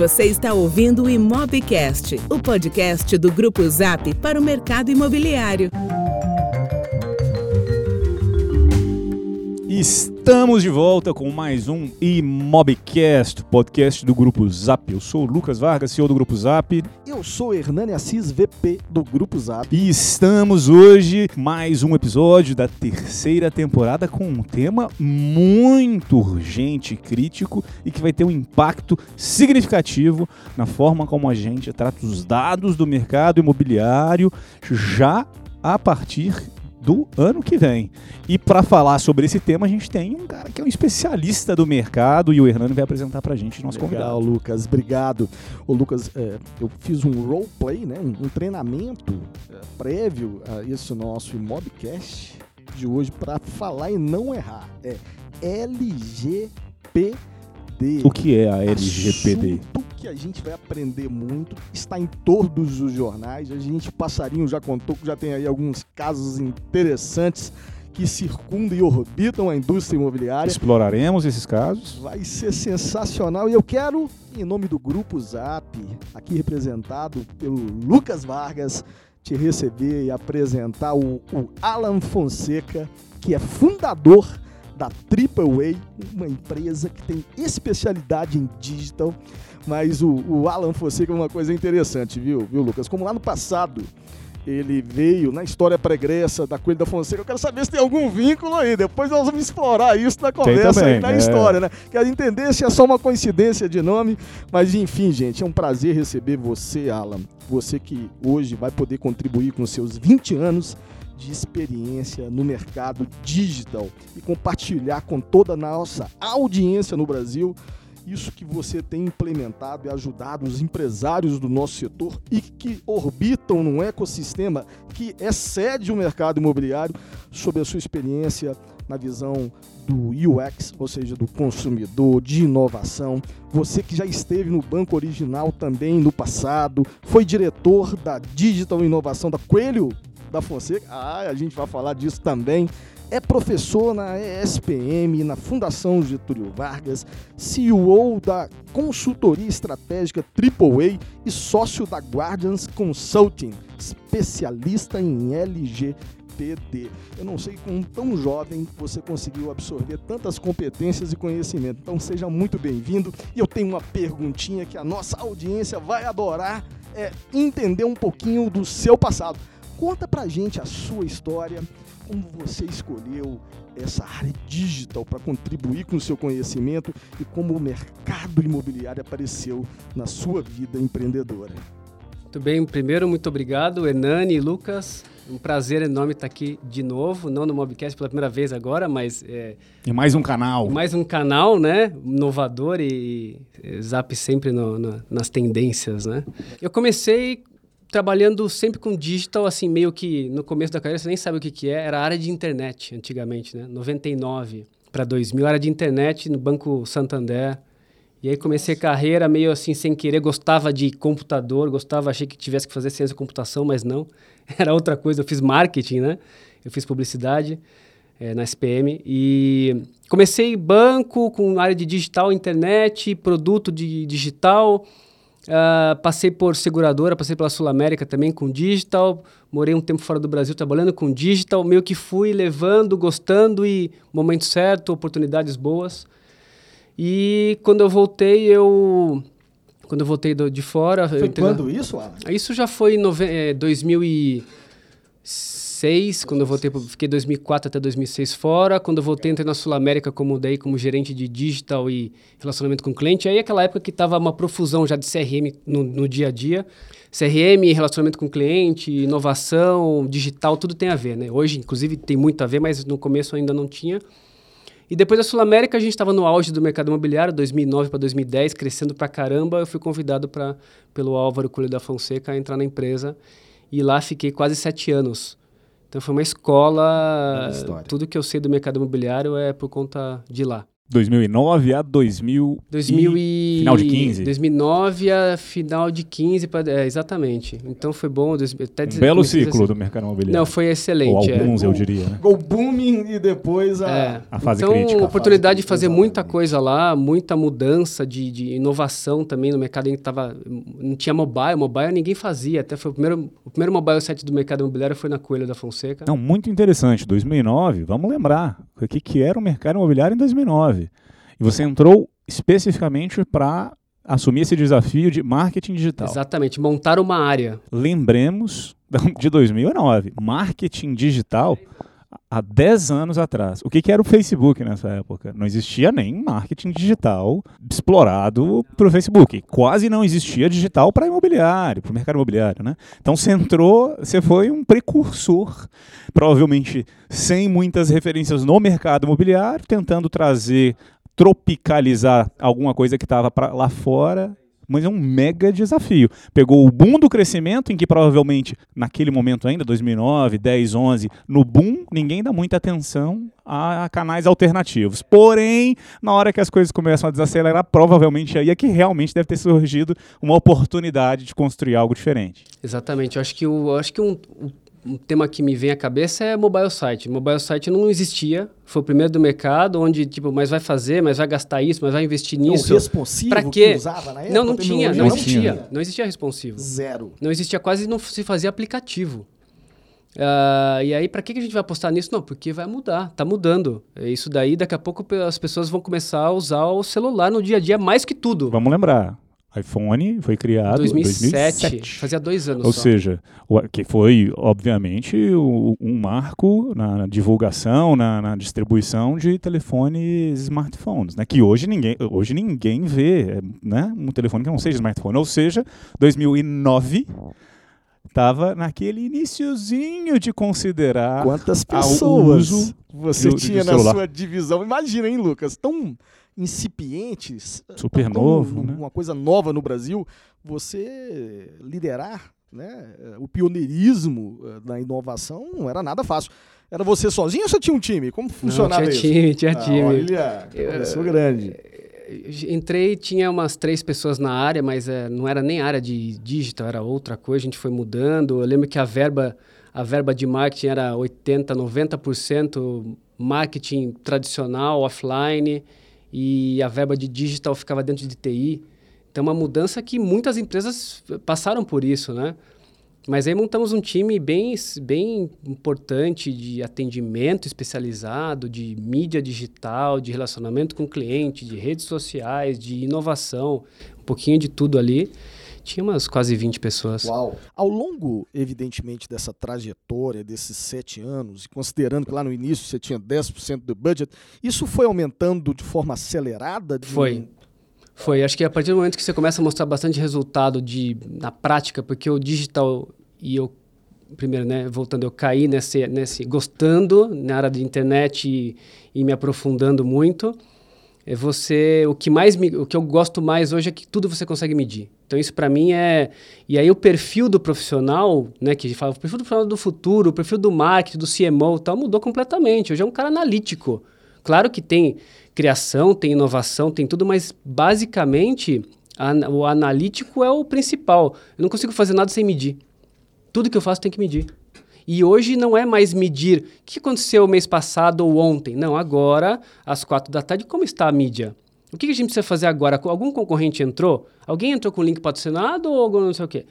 Você está ouvindo o Imobcast, o podcast do Grupo Zap para o mercado imobiliário. Estamos de volta com mais um Imobcast, podcast do Grupo Zap. Eu sou o Lucas Vargas, CEO do Grupo Zap. Eu sou Hernani Assis, VP do Grupo Zap. E estamos hoje mais um episódio da terceira temporada com um tema muito urgente e crítico e que vai ter um impacto significativo na forma como a gente trata os dados do mercado imobiliário já a partir do ano que vem. E para falar sobre esse tema, a gente tem um cara que é um especialista do mercado e o Hernani vai apresentar para a gente, nosso Legal, convidado. Lucas, obrigado. Ô, Lucas, é, eu fiz um roleplay, né, um, um treinamento é, prévio a esse nosso Mobcast de hoje para falar e não errar. É LGPD. O que é a LGPD? Assunto que a gente vai aprender muito, está em todos os jornais. A gente, passarinho, já contou que já tem aí alguns casos interessantes que circundam e orbitam a indústria imobiliária. Exploraremos esses casos. Vai ser sensacional e eu quero, em nome do Grupo Zap, aqui representado pelo Lucas Vargas, te receber e apresentar o, o Alan Fonseca, que é fundador da Triple A, uma empresa que tem especialidade em digital. Mas o, o Alan Fonseca é uma coisa interessante, viu, viu, Lucas? Como lá no passado ele veio na história pregressa da Coelho da Fonseca. Eu quero saber se tem algum vínculo aí. Depois nós vamos explorar isso na conversa também, aí, na é. história, né? Quero entender se é só uma coincidência de nome. Mas enfim, gente, é um prazer receber você, Alan. Você que hoje vai poder contribuir com seus 20 anos de experiência no mercado digital e compartilhar com toda a nossa audiência no Brasil isso que você tem implementado e ajudado os empresários do nosso setor e que orbitam num ecossistema que excede o mercado imobiliário sobre a sua experiência na visão do UX, ou seja, do consumidor, de inovação. Você que já esteve no banco original também no passado, foi diretor da Digital Inovação da Coelho da Fonseca. Ah, a gente vai falar disso também. É professor na ESPM, na Fundação Getúlio Vargas, CEO da consultoria estratégica AAA e sócio da Guardians Consulting, especialista em LGPD. Eu não sei como tão jovem você conseguiu absorver tantas competências e conhecimento. Então seja muito bem-vindo. E eu tenho uma perguntinha que a nossa audiência vai adorar, é entender um pouquinho do seu passado. Conta pra gente a sua história, como você escolheu essa área digital para contribuir com o seu conhecimento e como o mercado imobiliário apareceu na sua vida empreendedora. Muito bem, primeiro, muito obrigado, Hernani e Lucas. Um prazer enorme estar aqui de novo, não no Mobcast pela primeira vez agora, mas é, E mais um canal. mais um canal, né? Inovador e, e Zap sempre no- no- nas tendências, né? Eu comecei trabalhando sempre com digital, assim, meio que no começo da carreira, você nem sabe o que, que é, era a área de internet antigamente, né? 99 para 2000, área de internet no Banco Santander. E aí comecei a carreira meio assim, sem querer, gostava de computador, gostava, achei que tivesse que fazer ciência da computação, mas não. Era outra coisa, eu fiz marketing, né? Eu fiz publicidade eh, na SPM e comecei banco com área de digital, internet, produto de digital. Ah, passei por seguradora, passei pela Sul América também com digital. Morei um tempo fora do Brasil trabalhando com digital. Meio que fui levando, gostando e momento certo, oportunidades boas. E quando eu voltei, eu. Quando eu voltei do- de fora. Foi quando isso, Alan? isso já foi em nove... eh, 2006, quando eu voltei, fiquei 2004 até 2006 fora. Quando eu voltei, entrei na Sul América como daí como gerente de digital e relacionamento com cliente. Aí aquela época que tava uma profusão já de CRM no, no dia a dia. CRM, relacionamento com cliente, inovação, digital, tudo tem a ver, né? Hoje, inclusive, tem muito a ver, mas no começo ainda não tinha. E depois da Sul América, a gente estava no auge do mercado imobiliário, 2009 para 2010, crescendo pra caramba. Eu fui convidado pra, pelo Álvaro Coelho da Fonseca a entrar na empresa. E lá fiquei quase sete anos. Então foi uma escola. Tudo que eu sei do mercado imobiliário é por conta de lá. 2009 a 2000 2000 e... Final de 15. 2009 a final de 15, pra... é, exatamente. Então foi bom. dois- Até um dizer- belo ciclo dizer- do mercado imobiliário. Não, foi Ou excelente. é. alguns, eu diria, né? Go booming e depois a. É. A fase então, crítica. oportunidade de fase fazer crítica, muita exatamente. coisa lá, muita mudança de, de inovação também no mercado. A gente tava, não tinha mobile, mobile ninguém fazia. Até foi o primeiro, o primeiro mobile site do mercado imobiliário foi na Coelho da Fonseca. Não, muito interessante. 2009, vamos lembrar o que, que era o mercado imobiliário em 2009. E você entrou especificamente para assumir esse desafio de marketing digital. Exatamente, montar uma área. Lembremos de 2009. Marketing digital há 10 anos atrás. O que, que era o Facebook nessa época? Não existia nem marketing digital explorado pelo Facebook. Quase não existia digital para imobiliário, para o mercado imobiliário. Né? Então você entrou, você foi um precursor, provavelmente sem muitas referências no mercado imobiliário, tentando trazer, tropicalizar alguma coisa que estava lá fora mas é um mega desafio. Pegou o boom do crescimento, em que provavelmente, naquele momento ainda, 2009, 10, 11, no boom, ninguém dá muita atenção a canais alternativos. Porém, na hora que as coisas começam a desacelerar, provavelmente aí é que realmente deve ter surgido uma oportunidade de construir algo diferente. Exatamente. Eu acho que, o, acho que um, um- tema que me vem à cabeça é mobile site. Mobile site não existia. Foi o primeiro do mercado, onde, tipo, mas vai fazer, mas vai gastar isso, mas vai investir Não, nisso. responsivo que quê? usava na época. Não, não tinha, não tinha. existia. Não existia responsivo. Zero. Não existia quase, não se fazia aplicativo. Ah, e aí, para que que a gente vai apostar nisso? Não, porque vai mudar, tá mudando. É Isso daí, daqui a pouco as pessoas vão começar a usar o celular no dia a dia mais que tudo. Vamos lembrar, iPhone foi criado em 2007, 2007. fazia dois anos Ou só. seja, o- que foi, obviamente, o- um marco na, na divulgação, na, na distribuição de telefones smartphones, né? Que hoje ninguém, hoje ninguém vê né? um telefone que não seja smartphone. Ou seja, 2009 estava naquele iniciozinho de considerar Quantas pessoas uso você do- do tinha na celular. sua divisão? Imagina, hein, Lucas? Tão incipientes, super tão novo, né? uma coisa nova no Brasil, você liderar né, o pioneirismo eh, da inovação não era nada fácil. Era você sozinho ou você tinha um time? Como Não, funcionava tinha isso? time, tinha Ah, time. olha, começou grande. Entrei, tinha umas três pessoas na área, mas eh, não era nem área de digital, era outra coisa, a gente foi mudando. Eu lembro que a verba, a verba de marketing era 80, 90% marketing tradicional, offline, e a verba de digital ficava dentro de TI. Então, uma mudança que muitas empresas passaram por isso, né? Mas aí montamos um time bem, bem importante de atendimento especializado, de mídia digital, de relacionamento com o cliente, de redes sociais, de inovação, um pouquinho de tudo ali. Tinha umas quase 20 pessoas. Uau. Ao longo, evidentemente, dessa trajetória, desses sete anos, e considerando que lá no início você tinha 10% do budget, isso foi aumentando de forma acelerada? De Foi. Foi. Acho que a partir do momento que você começa a mostrar bastante resultado de, na prática, porque o digital e eu, primeiro, né, voltando, eu caí nesse, nesse gostando na área de internet e, e me aprofundando muito. É você, o que mais me, o que eu gosto mais hoje é que tudo você consegue medir. Então isso para mim é, e aí o perfil do profissional, né, que fala, o perfil do profissional do futuro, o perfil do marketing, do CMO, tal, mudou completamente. Hoje é um cara analítico. Claro que tem criação, tem inovação, tem tudo, mas basicamente a, o analítico é o principal. Eu não consigo fazer nada sem medir. Tudo que eu faço tem que medir. E hoje não é mais medir o que aconteceu mês passado ou ontem. Não, agora, às quatro da tarde, como está a mídia? O que a gente precisa fazer agora? Algum concorrente entrou? Alguém entrou com link patrocinado ou não sei o quê?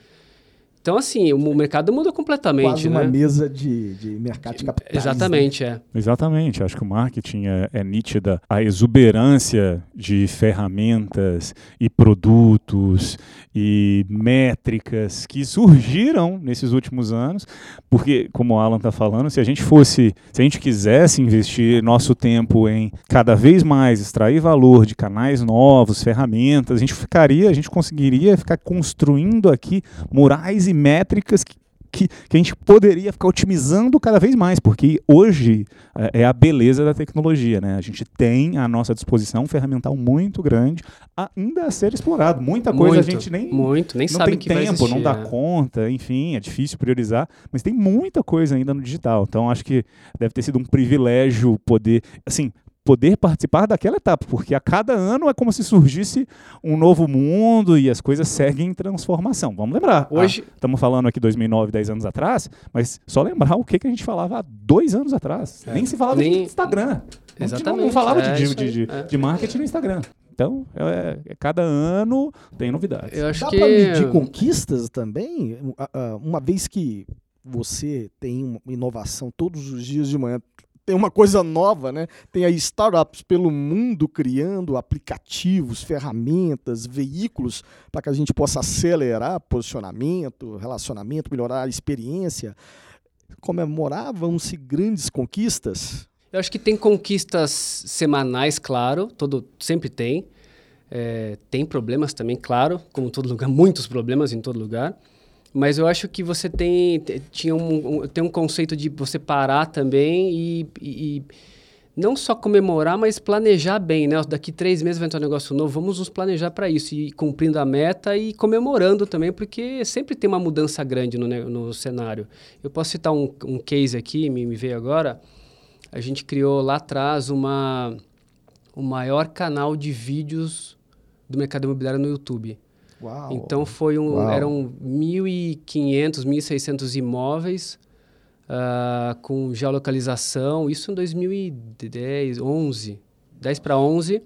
Então, assim, o mercado muda completamente, Quase uma né? mesa de, de mercado de capitais. né? Exatamente, é. Exatamente, acho que o marketing é, é nítida a exuberância de ferramentas e produtos e métricas que surgiram nesses últimos anos, porque, como o Alan está falando, se a gente fosse, se a gente quisesse investir nosso tempo em cada vez mais extrair valor de canais novos, ferramentas, a gente ficaria, a gente conseguiria ficar construindo aqui murais e métricas que que, que, a gente poderia ficar otimizando cada vez mais, porque hoje é, é a beleza da tecnologia, né? A gente tem à nossa disposição um ferramental muito grande ainda a ser explorado. Muita coisa muito, a gente nem, muito, nem não sabe tem que tempo, existir, não dá é. conta, enfim, é difícil priorizar, mas tem muita coisa ainda no digital. Então acho que deve ter sido um privilégio poder, assim, poder participar daquela etapa, porque a cada ano é como se surgisse um novo mundo e as coisas seguem em transformação. Vamos lembrar. Hoje- Estamos falando aqui 2009, 10 anos atrás, mas só lembrar o que, que a gente falava há dois anos atrás. É. Nem se falava Nem- de Instagram. Não- Não, Exatamente, falava é de, de, de, é. de marketing no Instagram. Então, é, é- cada ano tem novidades. Eu acho Dá que. pra medir conquistas também? Ah, ah, Uma vez que você tem uma inovação todos os dias de manhã, tem uma coisa nova, né? Tem aí startups pelo mundo criando aplicativos, ferramentas, veículos para que a gente possa acelerar posicionamento, relacionamento, melhorar a experiência. Comemoravam-se grandes conquistas? Eu acho que tem conquistas semanais, claro, todo sempre tem. É, tem problemas também, claro, como todo lugar, muitos problemas em todo lugar. Mas eu acho que você tem te- tinha um, um- tem um conceito de você parar também e, e- não só comemorar, mas planejar bem, né? Daqui três meses vai entrar um negócio novo, vamos nos planejar para isso e cumprindo a meta e comemorando também, porque sempre tem uma mudança grande no, no cenário. Eu posso citar um, um case aqui, me, me veio agora. A gente criou lá atrás uma, o maior canal de vídeos do mercado imobiliário no YouTube. Uau! Então foi um, Uau. eram 1.500, 1.600 imóveis ah, com geolocalização, isso em 2010, 11, 10 para 11,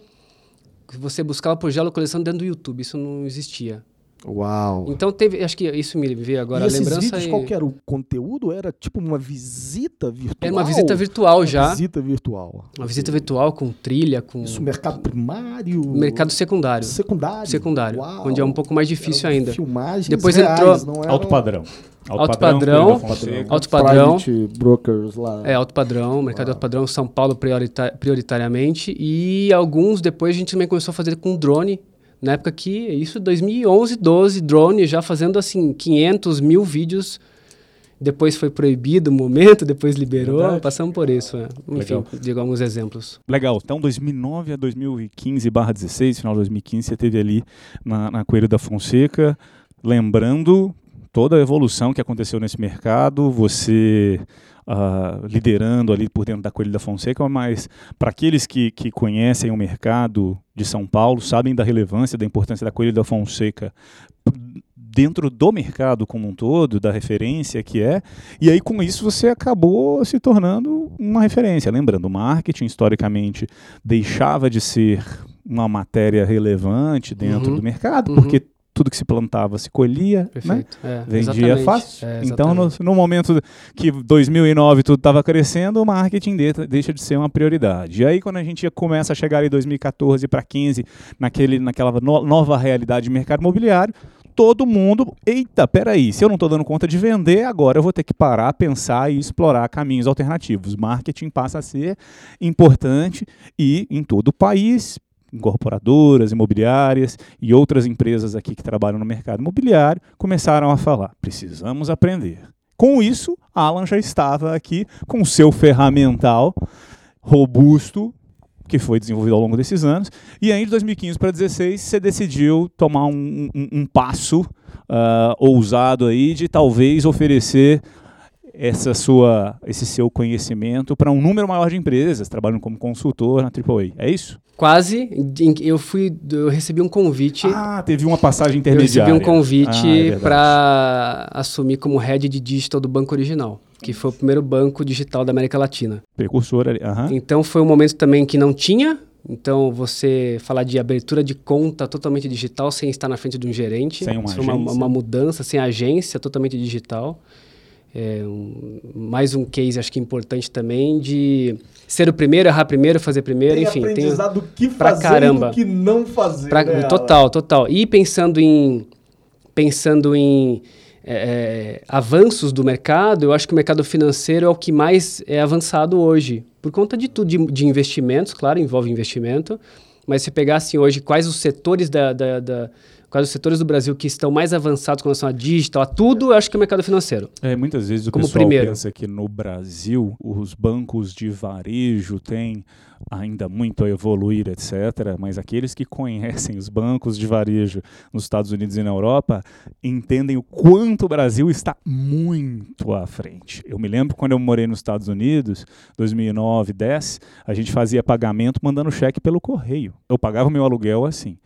que você buscava por geolocalização dentro do YouTube, isso não existia. Uau! Então teve, acho que isso me veio agora e a esses lembrança. vídeos, e- qual que era o conteúdo? Era tipo uma visita virtual? Era uma visita virtual Uma já, visita virtual. uma visita virtual com trilha, com Isso, mercado primário? mercado secundário. secundário? Secundário, Uau. onde é um pouco mais difícil ainda. Filmagens Depois reais, entrou não eram Alto padrão. Alto padrão, da Fonseca. alto padrão. private brokers lá. É, alto padrão, mercado alto padrão, São Paulo priorita- prioritariamente. E alguns depois a gente também começou a fazer com drone. Na época que, isso 2011, 12, drone já fazendo assim 500 mil vídeos. Depois foi proibido o momento, depois liberou, Verdade. passamos por isso. é. Enfim, Legal. digo alguns exemplos. Legal. Então, 2009 a 2015, barra 16, final de 2015, você teve ali na, na Coelho da Fonseca, lembrando toda a evolução que aconteceu nesse mercado, você ah, liderando ali por dentro da Coelho da Fonseca, mas para aqueles que, que conhecem o mercado de São Paulo, sabem da relevância, da importância da Coelho da Fonseca dentro do mercado como um todo, da referência que é, e aí com isso você acabou se tornando uma referência. Lembrando, o marketing historicamente deixava de ser uma matéria relevante dentro Uhum. do mercado, Uhum. porque tudo que se plantava se colhia, né? É, Vendia exatamente. fácil. É, então, no, no momento que 2009 tudo estava crescendo, o marketing de- deixa de ser uma prioridade. E aí, quando a gente começa a chegar em 2014 para 15, naquele, naquela no- nova realidade de mercado imobiliário, todo mundo, eita, peraí, se eu não estou dando conta de vender, agora eu vou ter que parar, pensar e explorar caminhos alternativos. Marketing passa a ser importante e em todo o país, incorporadoras, imobiliárias e outras empresas aqui que trabalham no mercado imobiliário começaram a falar: precisamos aprender. Com isso, Alan já estava aqui com o seu ferramental robusto que foi desenvolvido ao longo desses anos. E aí, de 2015 para 2016, você decidiu tomar um, um- um passo ah, ousado aí de talvez oferecer essa sua, esse seu conhecimento para um número maior de empresas trabalhando como consultor na AAA. É isso? Quase, eu fui, eu recebi um convite. Ah, teve uma passagem eu intermediária. recebi um Ah, é convite para assumir como head de digital do Banco Original, que foi o primeiro banco digital da América Latina. Precursor ali. aham. Então foi um momento também que não tinha. Então você falar de abertura de conta totalmente digital sem estar na frente de um gerente. Sem uma uma, uma mudança, sem agência, totalmente digital. É um- mais um case, acho que importante também, de ser o primeiro, errar primeiro, fazer primeiro, Tem enfim. Tem, aprendizado do que fazer caramba. e do que não fazer. Pra- né, total, total. E pensando em pensando em é, é, avanços do mercado, eu acho que o mercado financeiro é o que mais é avançado hoje, por conta de tudo, de, de investimentos, claro, envolve investimento, mas se pegar assim hoje quais os setores da, da, da- quais os setores do Brasil que estão mais avançados com relação a digital, a tudo, eu acho que é o mercado financeiro. É, muitas vezes o Como pessoal primeiro. pensa que no Brasil os bancos de varejo têm ainda muito a evoluir, etc. Mas aqueles que conhecem os bancos de varejo nos Estados Unidos e na Europa entendem o quanto o Brasil está muito à frente. Eu me lembro quando eu morei nos Estados Unidos, 2009, 10, a gente fazia pagamento mandando cheque pelo correio. Eu pagava o meu aluguel assim.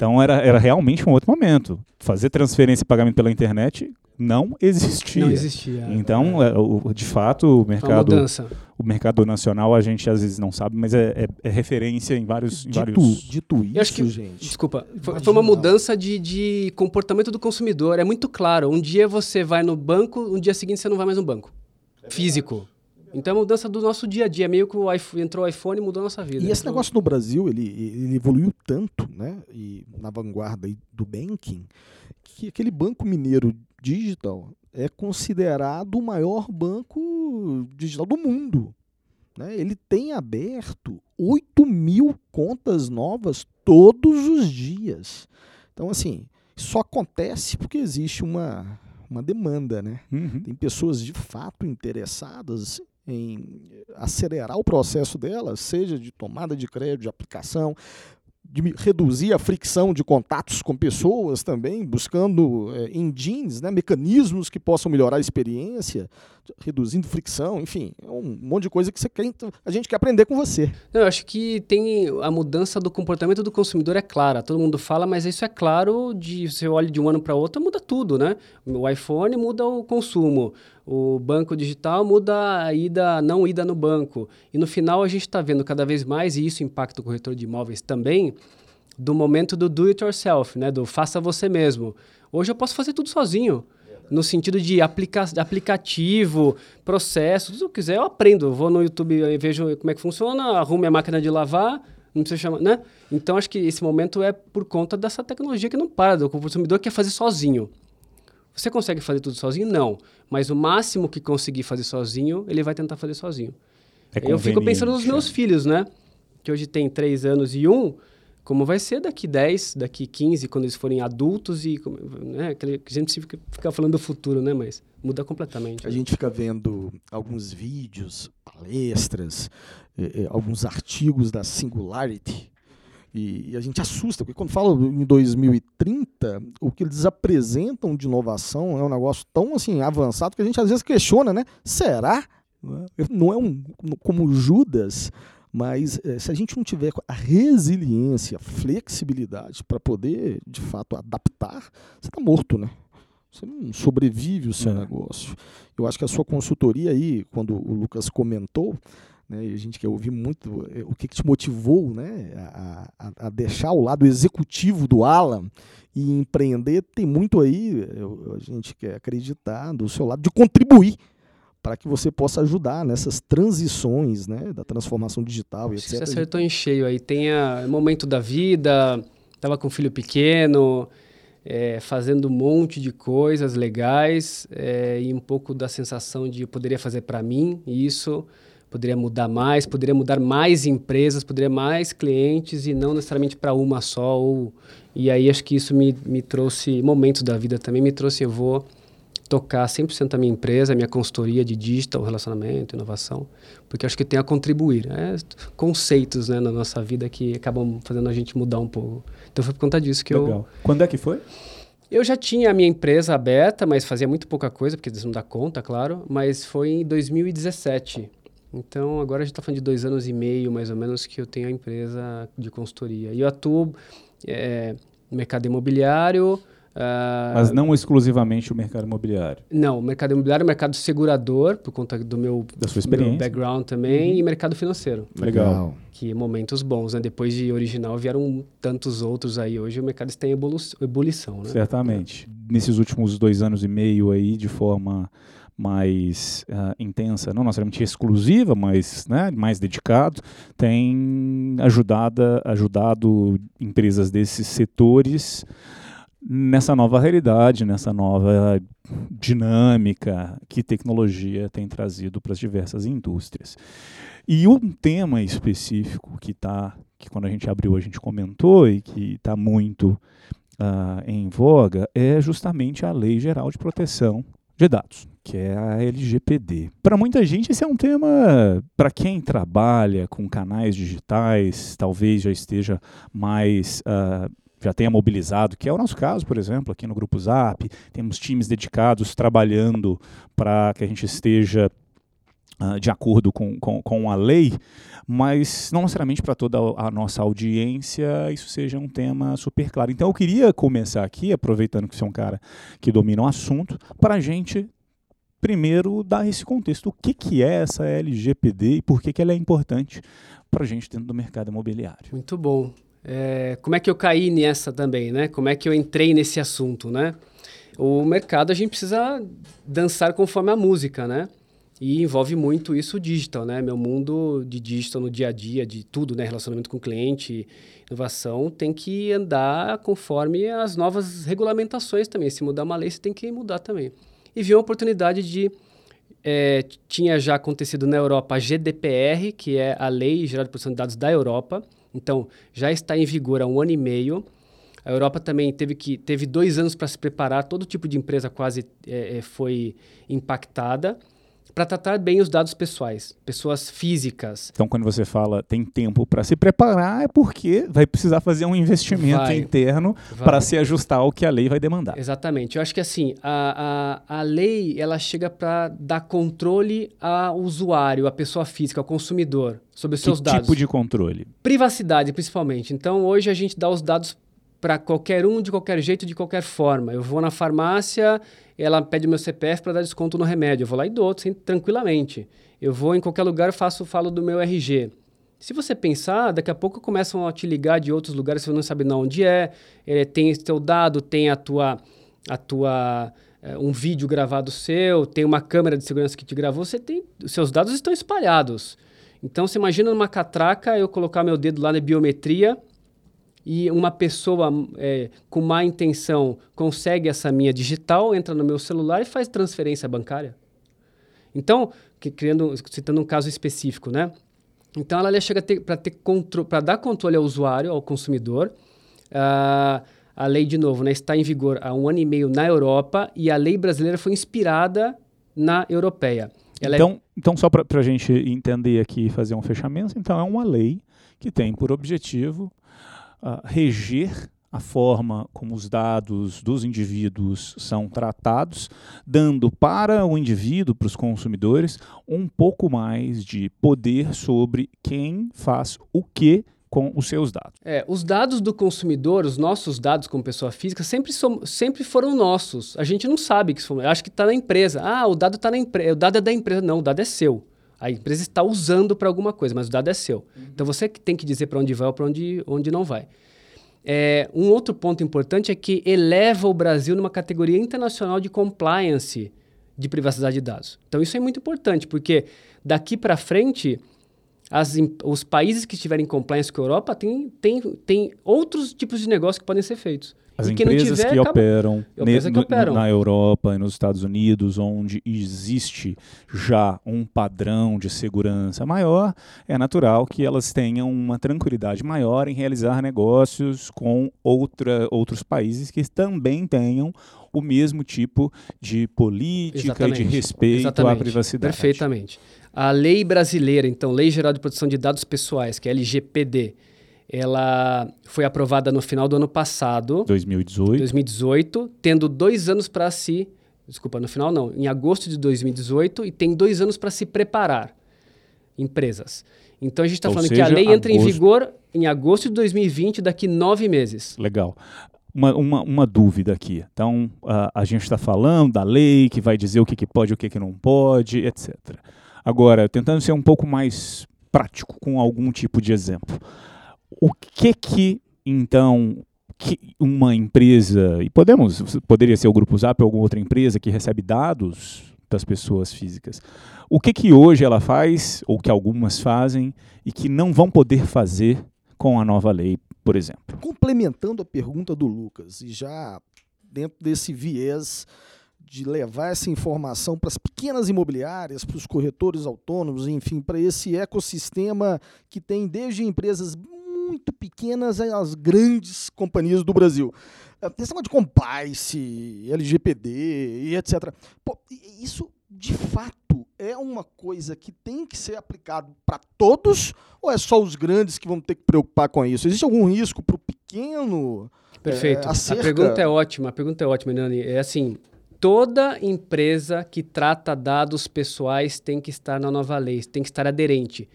Então era, era realmente um outro momento. Fazer transferência e pagamento pela internet não existia. Não existia. Então, é, o- de fato, o mercado, o mercado nacional a gente às vezes não sabe, mas é, é- é referência em vários, em Dito, vários dito isso, Eu acho que- gente. Desculpa, foi, Imagina. foi uma mudança de, de comportamento do consumidor. É muito claro. Um dia você vai no banco, um dia seguinte você não vai mais no banco. Físico. Então é mudança do nosso dia a dia. Meio que o iPhone, entrou o iPhone e mudou a nossa vida. E esse Então, negócio no Brasil, ele, ele evoluiu tanto, né? E na vanguarda aí do banking, que aquele banco mineiro digital é considerado o maior banco digital do mundo. Né? Ele tem aberto 8 mil contas novas todos os dias. Então, assim, só acontece porque existe uma, uma demanda, né? Uhum. Tem pessoas de fato interessadas em acelerar o processo delas, seja de tomada de crédito, de aplicação, de reduzir a fricção de contatos com pessoas também, buscando eh, engines, né, mecanismos que possam melhorar a experiência, reduzindo fricção, enfim, é um monte de coisa que quer, então, a gente quer aprender com você. Eu acho que tem a mudança do comportamento do consumidor é clara. Todo mundo fala, mas isso é claro de você olha de um ano para outro, muda tudo, né? O iPhone muda o consumo, o banco digital muda a ida, não ida no banco. E no final a gente está vendo cada vez mais e isso impacta o corretor de imóveis também do momento do do it yourself, né? Do faça você mesmo. Hoje eu posso fazer tudo sozinho. No sentido de aplica aplicativo, processo, tudo que eu quiser, eu aprendo. Eu vou no YouTube e vejo como é que funciona, arrumo a máquina de lavar, não precisa chamar, né? Então acho que esse momento é por conta dessa tecnologia que não para, do consumidor quer fazer sozinho. Você consegue fazer tudo sozinho? Não. Mas o máximo que conseguir fazer sozinho, ele vai tentar fazer sozinho. É eu fico pensando nos meus filhos, né? Que hoje tem 3 anos e 1. Como vai ser daqui 10, daqui 15, quando eles forem adultos e... Né? A gente fica falando do futuro, né? Mas muda completamente. A gente fica vendo alguns vídeos, palestras, eh, eh, alguns artigos da Singularity. E, e a gente assusta, porque quando fala em 2030, o que eles apresentam de inovação é um negócio tão assim avançado que a gente às vezes questiona, né? Será? Não é um como Judas, mas eh, se a gente não tiver a resiliência, a flexibilidade para poder, de fato, adaptar, você está morto, né? Você não sobrevive o seu É. negócio. Eu acho que a sua consultoria aí, quando o Lucas comentou, né, e a gente quer ouvir muito eh, o que, que te motivou né, a, a- a deixar o lado executivo do Alan e empreender, tem muito aí, eu- a gente quer acreditar, do seu lado, de contribuir para que você possa ajudar nessas transições né, da transformação digital e etc. Você acertou em cheio aí. Tem a momento da vida, tava com um filho pequeno, é, fazendo um monte de coisas legais é, e um pouco da sensação de eu poderia fazer para mim isso, poderia mudar mais, poderia mudar mais empresas, poderia mais clientes e não necessariamente para uma só. Ou, e aí acho que isso me, me trouxe, momentos da vida também me trouxe, eu vou tocar 100% a minha empresa, a minha consultoria de digital, relacionamento, inovação, porque acho que tem a contribuir. É conceitos né, na nossa vida que acabam fazendo a gente mudar um pouco. Então foi por conta disso que eu... Legal. Quando é que foi? Eu já tinha a minha empresa aberta, mas fazia muito pouca coisa, porque eles não dá conta, claro, mas foi em 2017. Então, agora a gente está falando de dois anos e meio, mais ou menos, que eu tenho a empresa de consultoria. E eu atuo é, no mercado imobiliário... ah, Mas não exclusivamente o mercado imobiliário. não, mercado imobiliário, mercado segurador, por conta do meu, Da sua meu experiência. background também, e mercado financeiro, Legal. que momentos bons, né? Depois de original vieram tantos outros aí. Hoje o mercado está em ebulição, né? Certamente. Nesses últimos dois anos e meio aí, de forma mais ah, intensa, não necessariamente exclusiva, mas né, mais dedicado, tem ajudado, ajudado empresas desses setores nessa nova realidade, nessa nova dinâmica que tecnologia tem trazido para as diversas indústrias. E um tema específico que está, que quando a gente abriu a gente comentou e que está muito uh, em voga é justamente a Lei Geral de Proteção de Dados, que é a LGPD. Para muita gente, esse é um tema, para quem trabalha com canais digitais, talvez já esteja mais. Uh, já tenha mobilizado, que é o nosso caso, por exemplo, aqui no Grupo Zap, temos times dedicados trabalhando para que a gente esteja uh, de acordo com, com, com, a lei, mas não necessariamente para toda a nossa audiência isso seja um tema super claro. Então eu queria começar aqui, aproveitando que você é um cara que domina o assunto, para a gente primeiro dar esse contexto. O que, que é essa LGPD e por que, que ela é importante para a gente dentro do mercado imobiliário? Muito bom. É, como é que eu caí nessa também, né? Como é que eu entrei nesse assunto, né? O mercado a gente precisa dançar conforme a música, né? E envolve muito isso o digital, né? Meu mundo de digital no dia a dia, de tudo, né? Relacionamento com o cliente, inovação, tem que andar conforme as novas regulamentações também. Se mudar uma lei, você tem que mudar também. E viu a oportunidade de... É, tinha já acontecido na Europa a GDPR, que é a Lei Geral de Proteção de Dados da Europa. Então, já está em vigor há um ano e meio. A Europa também teve, que, teve dois anos para se preparar, todo tipo de empresa quase é, é foi impactada para tratar bem os dados pessoais, pessoas físicas. Então, quando você fala tem tempo para se preparar, é porque vai precisar fazer um investimento vai, interno para se ajustar ao que a lei vai demandar. Exatamente. Eu acho que assim, a, a, a lei ela chega para dar controle ao usuário, à pessoa física, ao consumidor, sobre os que seus dados. Que tipo de controle? Privacidade, principalmente. Então, hoje a gente dá os dados para qualquer um, de qualquer jeito, de qualquer forma. Eu vou na farmácia, ela pede meu CPF para dar desconto no remédio. Eu vou lá e dou, assim, tranquilamente. Eu vou em qualquer lugar, faço, falo do meu RG. Se você pensar, daqui a pouco começam a te ligar de outros lugares, você não sabe não onde é, é tem seu dado, tem a tua, a tua é, um vídeo gravado seu, tem uma câmera de segurança que te gravou, você tem, seus dados estão espalhados. Então, você imagina numa catraca eu colocar meu dedo lá na biometria, e uma pessoa é, com má intenção consegue essa minha digital, entra no meu celular e faz transferência bancária. Então, que, criando, citando um caso específico, né? Então, ela chega para ter para dar controle ao usuário, ao consumidor. Uh, a lei, de novo, né, está em vigor há um ano e meio na Europa e a lei brasileira foi inspirada na europeia. Ela então, é... então, só para a gente entender aqui e fazer um fechamento, então é uma lei que tem por objetivo uh, reger a forma como os dados dos indivíduos são tratados, dando para o indivíduo, para os consumidores, um pouco mais de poder sobre quem faz o que com os seus dados. É, os dados do consumidor, os nossos dados como pessoa física, sempre, som, sempre foram nossos. A gente não sabe que somos. Acho que está na empresa. Ah, o dado está na empresa. O dado é da empresa. Não, o dado é seu. A empresa está usando para alguma coisa, mas o dado é seu. Uhum. Então você que tem que dizer para onde vai ou para onde, onde não vai. É, um outro ponto importante é que eleva o Brasil numa categoria internacional de compliance de privacidade de dados. Então, isso é muito importante, porque daqui para frente, as, os países que estiverem em compliance com a Europa têm tem, tem outros tipos de negócios que podem ser feitos. As e empresas que, tiver, que operam, ne, que operam na Europa e nos Estados Unidos, onde existe já um padrão de segurança maior, é natural que elas tenham uma tranquilidade maior em realizar negócios com outra, outros países que também tenham o mesmo tipo de política Exatamente. e de respeito Exatamente. à privacidade. Perfeitamente. A lei brasileira, então, Lei Geral de Proteção de Dados Pessoais, que é a LGPD, ela foi aprovada no final do ano passado. 2018. 2018, tendo dois anos para se. Desculpa, no final não, em agosto de 2018, e tem dois anos para se preparar. Empresas. Então a gente está falando seja, que a lei agosto... entra em vigor em agosto de 2020, daqui nove meses. Legal. Uma, uma, uma, dúvida aqui. Então, a, a gente está falando da lei que vai dizer o que, que pode e o que, que não pode, etc. Agora, tentando ser um pouco mais prático com algum tipo de exemplo o que que então que uma empresa e podemos poderia ser o grupo Zap ou alguma outra empresa que recebe dados das pessoas físicas. O que que hoje ela faz ou que algumas fazem e que não vão poder fazer com a nova lei, por exemplo? Complementando a pergunta do Lucas e já dentro desse viés de levar essa informação para as pequenas imobiliárias, para os corretores autônomos, enfim, para esse ecossistema que tem desde empresas muito pequenas às grandes companhias do Brasil. esse negócio de compliance, LGPD e etc. Pô, isso, de fato, é uma coisa que tem que ser aplicado para todos ou é só os grandes que vão ter que preocupar com isso? Existe algum risco para o pequeno? Perfeito. É, a pergunta é ótima. A pergunta é ótima, Nani. É assim, toda empresa que trata dados pessoais tem que estar na nova lei, tem que estar aderente.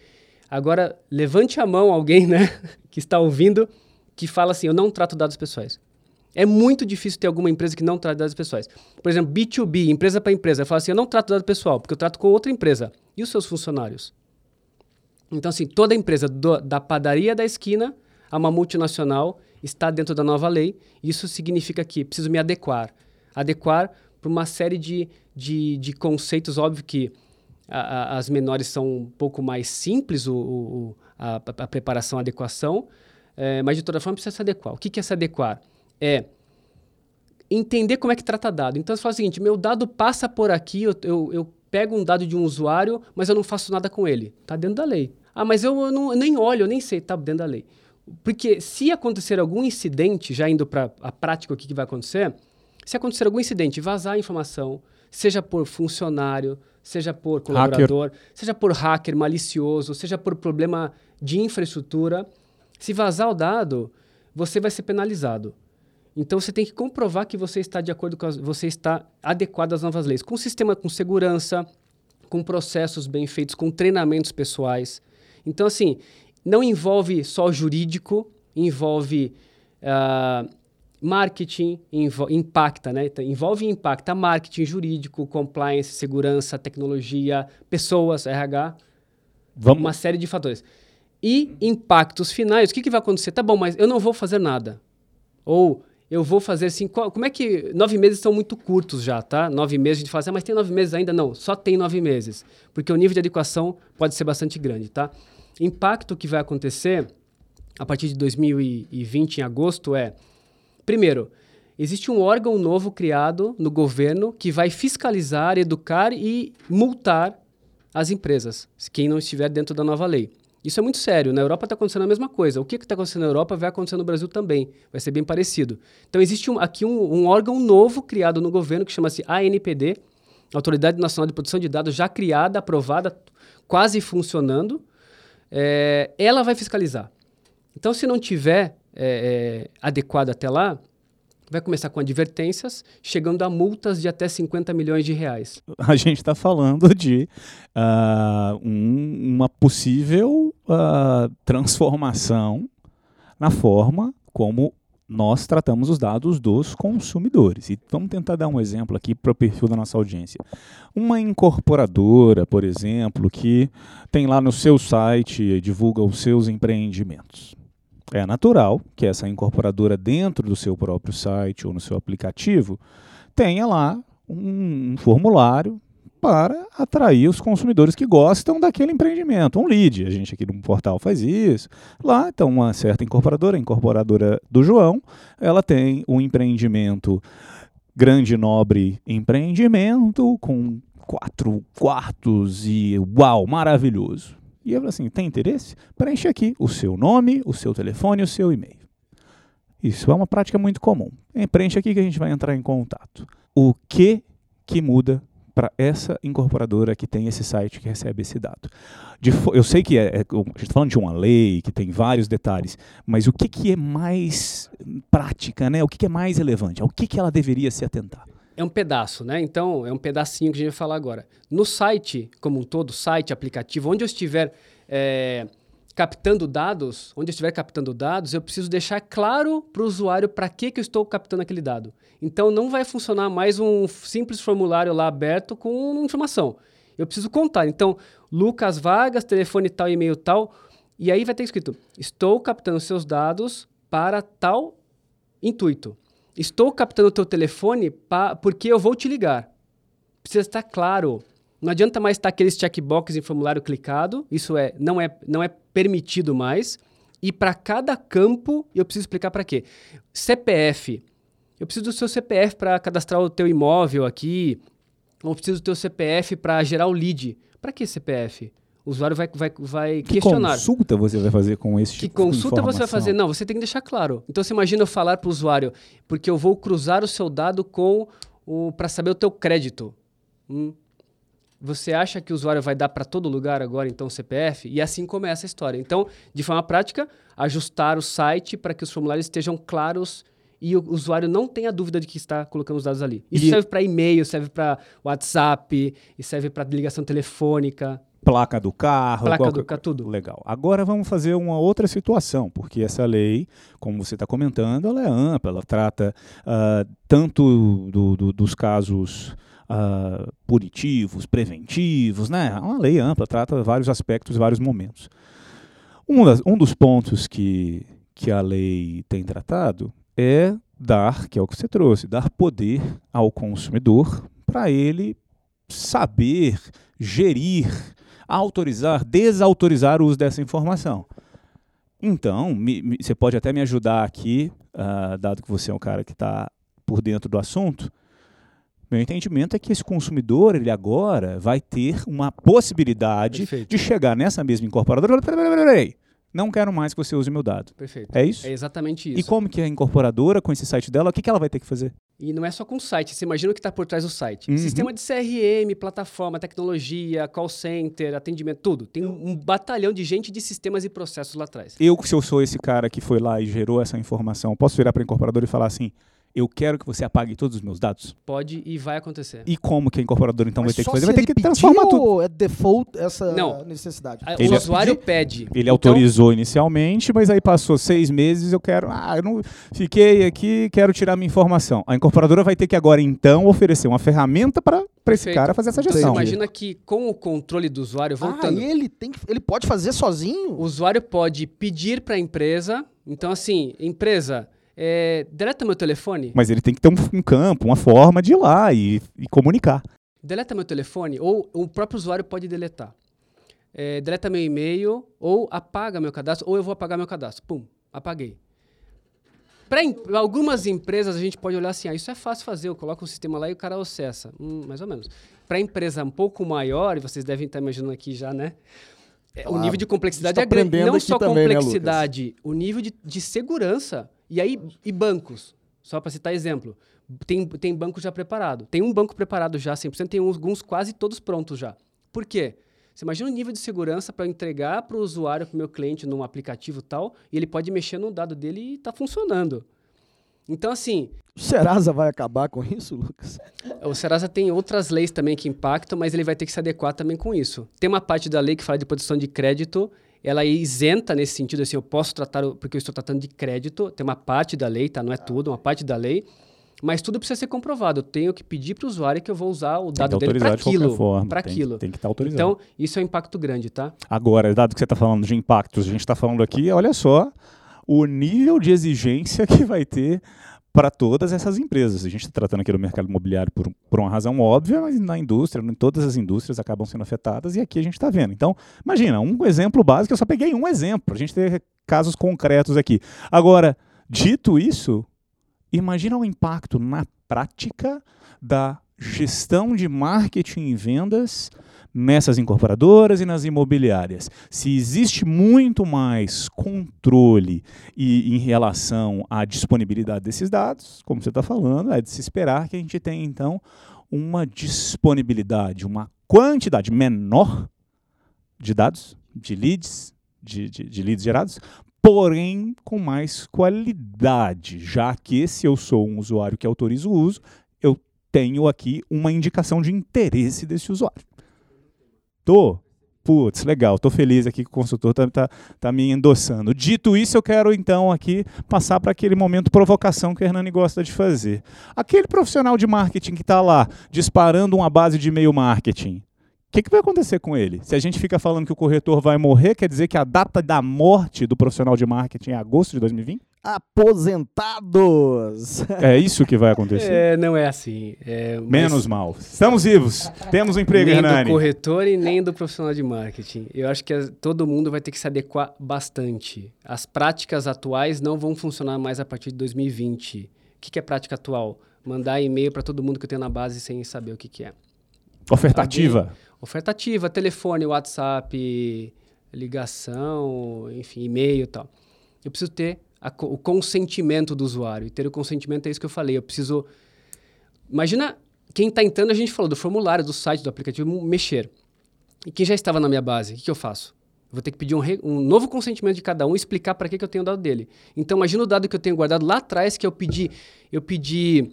Agora, levante a mão alguém, né, que está ouvindo, que fala assim: eu não trato dados pessoais. É muito difícil ter alguma empresa que não trata dados pessoais. Por exemplo, B2B, empresa para empresa, fala assim: eu não trato dado pessoal, porque eu trato com outra empresa. E os seus funcionários? Então, assim, toda empresa do, da padaria da esquina a uma multinacional está dentro da nova lei. Isso significa que preciso me adequar. Adequar para uma série de, de, de, conceitos. Óbvio que a, a, as menores são um pouco mais simples, o, o a, a, preparação, a adequação, é, mas de toda forma precisa se adequar. O que, que é se adequar? É entender como é que trata dado. Então você fala o seguinte: meu dado passa por aqui, eu, eu, eu pego um dado de um usuário, mas eu não faço nada com ele. Está dentro da lei. Ah, mas eu, eu, não, eu nem olho, eu nem sei, está dentro da lei. Porque se acontecer algum incidente, já indo para a prática, o que, que vai acontecer? Se acontecer algum incidente, vazar a informação, seja por funcionário, seja por colaborador, hacker. seja por hacker malicioso, seja por problema de infraestrutura, se vazar o dado, você vai ser penalizado. Então você tem que comprovar que você está de acordo com as, você está adequado às novas leis, com sistema com segurança, com processos bem feitos, com treinamentos pessoais. Então assim, não envolve só jurídico, envolve uh, marketing, impacta, né? Então, envolve e impacta marketing, jurídico, compliance, segurança, tecnologia, pessoas, RH, Vamos. uma série de fatores. E impactos finais, o que, que vai acontecer? Tá bom, mas eu não vou fazer nada. Ou eu vou fazer assim. Qual, como é que. Nove meses são muito curtos já, tá? Nove meses a gente fala assim, ah, mas tem nove meses ainda? Não, só tem nove meses. Porque o nível de adequação pode ser bastante grande, tá? Impacto que vai acontecer a partir de 2020, em agosto, é: primeiro, existe um órgão novo criado no governo que vai fiscalizar, educar e multar as empresas, quem não estiver dentro da nova lei. Isso é muito sério. Na Europa está acontecendo a mesma coisa. O que está acontecendo na Europa vai acontecer no Brasil também. Vai ser bem parecido. Então, existe um, aqui um, um, órgão novo criado no governo que chama-se ANPD Autoridade Nacional de Proteção de Dados, já criada, aprovada, quase funcionando é, ela vai fiscalizar. Então, se não tiver é, é, adequado até lá, vai começar com advertências, chegando a multas de até 50 milhões de reais. A gente está falando de uh, um, uma possível uh, transformação na forma como nós tratamos os dados dos consumidores. E vamos tentar dar um exemplo aqui para o perfil da nossa audiência. Uma incorporadora, por exemplo, que tem lá no seu site, divulga os seus empreendimentos. É natural que essa incorporadora, dentro do seu próprio site ou no seu aplicativo, tenha lá um, um formulário para atrair os consumidores que gostam daquele empreendimento. Um lead, a gente aqui no portal faz isso. Lá, então, uma certa incorporadora, a incorporadora do João, ela tem um empreendimento grande, nobre empreendimento, com quatro quartos e uau, maravilhoso. E eu falo assim, tem interesse? Preenche aqui o seu nome, o seu telefone o seu e-mail. Isso é uma prática muito comum. Preenche aqui que a gente vai entrar em contato. O que que muda para essa incorporadora que tem esse site que recebe esse dado. De, eu sei que é, é, a gente está falando de uma lei que tem vários detalhes, mas o que, que é mais prática, né? O que, que é mais relevante? O que, que ela deveria se atentar? É um pedaço, né? Então, é um pedacinho que a gente vai falar agora. No site, como um todo, site, aplicativo, onde eu estiver é, captando dados, onde eu estiver captando dados, eu preciso deixar claro para o usuário para que, que eu estou captando aquele dado. Então não vai funcionar mais um simples formulário lá aberto com informação. Eu preciso contar. Então, Lucas Vargas, telefone tal, e-mail tal, e aí vai ter escrito: estou captando seus dados para tal intuito. Estou captando o teu telefone porque eu vou te ligar. Precisa estar claro. Não adianta mais estar aqueles checkbox em formulário clicado. Isso é não é não é permitido mais. E para cada campo eu preciso explicar para quê. CPF eu preciso do seu CPF para cadastrar o teu imóvel aqui, ou preciso do teu CPF para gerar o lead. Para que CPF? O usuário vai, vai, vai Que questionar. consulta você vai fazer com esse Que tipo de consulta você vai fazer? Não, você tem que deixar claro. Então você imagina eu falar para o usuário, porque eu vou cruzar o seu dado com o para saber o teu crédito. Hum. Você acha que o usuário vai dar para todo lugar agora então o CPF? E assim começa a história. Então, de forma prática, ajustar o site para que os formulários estejam claros e o usuário não tenha dúvida de que está colocando os dados ali. Isso E- serve para e-mail, serve para WhatsApp, serve para ligação telefônica, Placa do carro, placa qualquer do ca- tudo. Legal. Agora vamos fazer uma outra situação, porque essa lei, como você está comentando, ela é ampla, ela trata ah, tanto do- do- dos casos ah, punitivos, preventivos, né? É uma lei ampla, trata vários aspectos, vários momentos. Um, das- um dos pontos que, que a lei tem tratado é dar, que é o que você trouxe, dar poder ao consumidor para ele saber gerir, autorizar, desautorizar o uso dessa informação. Então, me- me- você pode até me ajudar aqui, ah, dado que você é um cara que está por dentro do assunto. Meu entendimento é que esse consumidor, ele agora vai ter uma possibilidade Perfeito. de chegar nessa mesma incorporadora e falar, peraí, peraí, peraí, não quero mais que você use meu dado. Perfeito. É isso? É exatamente isso. E como que a incorporadora, com esse site dela, o que, que ela vai ter que fazer? E não é só com o site, você imagina o que está por trás do site. Uhum. Sistema de CRM, plataforma, tecnologia, call center, atendimento, tudo. Tem um um batalhão de gente de sistemas e processos lá atrás. Eu, se eu sou esse cara que foi lá e gerou essa informação, posso virar para a incorporadora e falar assim, eu quero que você apague todos os meus dados? Pode e vai acontecer. E como que a incorporadora então Mas vai ter que fazer? Vai ter que transformar tudo. é default essa Não. necessidade? A- o usuário pede. Ele Então, autorizou inicialmente, mas aí passou seis meses, eu quero, ah, eu não fiquei aqui, quero tirar minha informação. A incorporadora vai ter que agora então oferecer uma ferramenta para esse Perfeito. cara fazer essa Você gestão. imagina que com o controle do usuário, Ah, voltando, ele, tem que, ele pode fazer sozinho? o usuário pode pedir para a empresa. Então, assim, empresa, é, deleta meu telefone. Mas ele tem que ter um, um campo, uma forma de ir lá e, e comunicar. deleta meu telefone, ou o próprio usuário pode deletar. É, deleta meu e-mail, ou apaga meu cadastro, ou eu vou apagar meu cadastro. Pum, apaguei. Para algumas empresas, a gente pode olhar assim, ah, isso é fácil fazer, eu coloco um sistema lá e o cara acessa. Hum, mais ou menos. Para empresa um pouco maior, e vocês devem estar imaginando aqui já, né? É, O Claro. nível de complexidade A gente é tá grande. Não só também, né, complexidade, o nível de, de segurança. E aí, e bancos. Só para citar exemplo. Tem, tem banco já preparado. Tem um banco preparado já, 100%. Tem alguns quase todos prontos já. Por quê? Você imagina o nível de segurança para eu entregar para o usuário, para o meu cliente, num aplicativo tal, e ele pode mexer no dado dele e está funcionando. Então, assim, O Serasa vai acabar com isso, Lucas? o Serasa tem outras leis também que impactam, mas ele vai ter que se adequar também com isso. Tem uma parte da lei que fala de proteção de crédito, ela é isenta nesse sentido, assim, eu posso tratar, porque eu estou tratando de crédito, tem uma parte da lei, tá? Não é tudo, uma parte da lei, mas tudo precisa ser comprovado. Eu tenho que pedir para o usuário que eu vou usar o dado dele para aquilo. Para aquilo. Tem que estar autorizado. Então, isso é um impacto grande, tá? Agora, dado que você está falando de impactos, a gente está falando aqui, olha só o nível de exigência que vai ter para todas essas empresas. A gente está tratando aqui do mercado imobiliário por, por uma razão óbvia, mas na indústria, em todas as indústrias acabam sendo afetadas e aqui a gente está vendo. Então, imagina, um exemplo básico, eu só peguei um exemplo, a gente ter casos concretos aqui. Agora, dito isso, imagina o impacto na prática da gestão de marketing e vendas nessas incorporadoras e nas imobiliárias. Se existe muito mais controle e, em relação à disponibilidade desses dados, como você está falando, é de se esperar que a gente tenha, então, uma disponibilidade, uma quantidade menor de dados, de leads, de, de, de leads gerados, porém com mais qualidade, já que se eu sou um usuário que autoriza o uso, eu tenho aqui uma indicação de interesse desse usuário. Tô. Putz, legal, tô feliz aqui que o consultor tá, tá, tá me endossando. Dito isso, eu quero então aqui passar para aquele momento provocação que o Hernani gosta de fazer. Aquele profissional de marketing que está lá disparando uma base de e-mail marketing, que, que vai acontecer com ele? Se a gente fica falando que o corretor vai morrer, quer dizer que a data da morte do profissional de marketing é agosto de 2020? Aposentados! É isso que vai acontecer? É, não é assim. É, mas Menos mal. Estamos vivos. Temos um emprego, nem do Hernani. corretor e nem do profissional de marketing. Eu acho que as- todo mundo vai ter que se adequar bastante. As práticas atuais não vão funcionar mais a partir de 2020. O que, que é prática atual? Mandar e-mail para todo mundo que eu tenho na base sem saber o que, que é. Ofertativa. Oferta ativa, telefone, WhatsApp, ligação, enfim, e-mail e tal. Eu preciso ter a, o consentimento do usuário. E ter o consentimento é isso que eu falei. Eu preciso. Imagina quem está entrando, a gente falou do formulário, do site, do aplicativo, mexer. E quem já estava na minha base, o que, que eu faço? Vou ter que pedir um, re, um novo consentimento de cada um e explicar para que, que eu tenho o dado dele. Então, imagina o dado que eu tenho guardado lá atrás, que eu pedi, eu pedi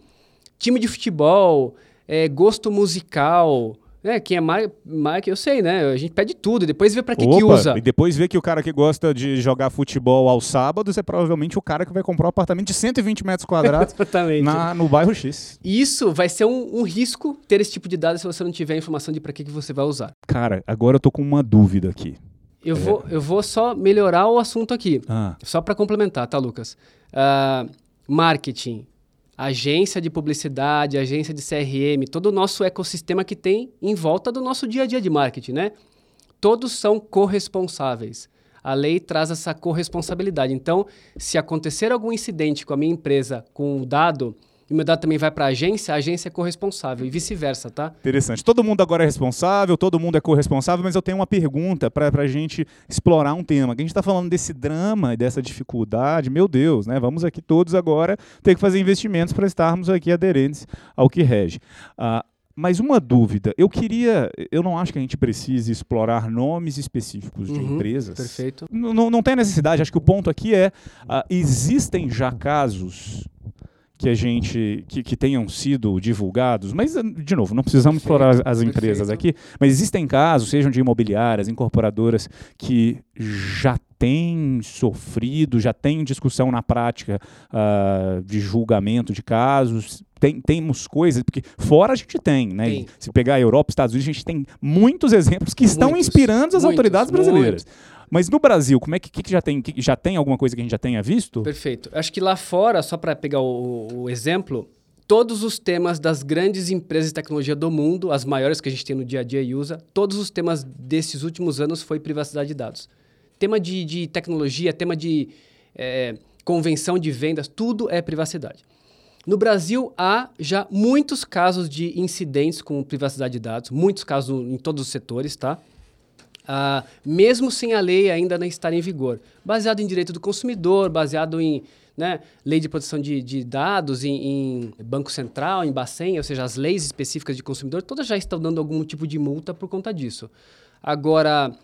time de futebol, é, gosto musical, é, quem é marca, eu sei, né? A gente pede tudo, depois vê para que, que usa. E depois vê que o cara que gosta de jogar futebol aos sábados é provavelmente o cara que vai comprar um apartamento de 120 metros quadrados na, no bairro X. Isso vai ser um, um, risco ter esse tipo de dados se você não tiver a informação de para que, que você vai usar. Cara, agora eu tô com uma dúvida aqui. Eu, é. vou, eu vou só melhorar o assunto aqui. Ah. Só para complementar, tá, Lucas? Uh, marketing agência de publicidade, agência de CRM, todo o nosso ecossistema que tem em volta do nosso dia a dia de marketing, né? Todos são corresponsáveis. A lei traz essa corresponsabilidade. Então, se acontecer algum incidente com a minha empresa com o dado, e meu dado também vai para a agência, a agência é corresponsável e vice-versa, tá? Interessante. Todo mundo agora é responsável, todo mundo é corresponsável, mas eu tenho uma pergunta para a gente explorar um tema. Que a gente está falando desse drama e dessa dificuldade, meu Deus, né? Vamos aqui todos agora ter que fazer investimentos para estarmos aqui aderentes ao que rege. Ah, mas uma dúvida, eu queria, eu não acho que a gente precise explorar nomes específicos de uhum, empresas. Perfeito. Não, não tem necessidade, acho que o ponto aqui é, uh, existem já casos que a gente que, que tenham sido divulgados, mas de novo, não precisamos explorar as, as empresas aqui, mas existem casos, sejam de imobiliárias, incorporadoras que já têm sofrido, já têm discussão na prática uh, de julgamento de casos, tem, temos coisas, porque fora a gente tem, né? Tem. Se pegar a Europa, Estados Unidos, a gente tem muitos exemplos que estão muitos, inspirando as muitos, autoridades brasileiras. Muitos. Mas no Brasil, como é que, que, já tem? Que já tem alguma coisa que a gente já tenha visto? Perfeito. Acho que lá fora, só para pegar o, o exemplo, todos os temas das grandes empresas de tecnologia do mundo, as maiores que a gente tem no dia a dia e usa, todos os temas desses últimos anos foi privacidade de dados. Tema de, de tecnologia, tema de é, convenção de vendas, tudo é privacidade. No Brasil, há já muitos casos de incidentes com privacidade de dados, muitos casos em todos os setores, tá? Uh, mesmo sem a lei ainda não estar em vigor. Baseado em direito do consumidor, baseado em né, lei de proteção de, de dados, em, em, Banco Central, em Bacen, ou seja, as leis específicas de consumidor, todas já estão dando algum tipo de multa por conta disso. Agora,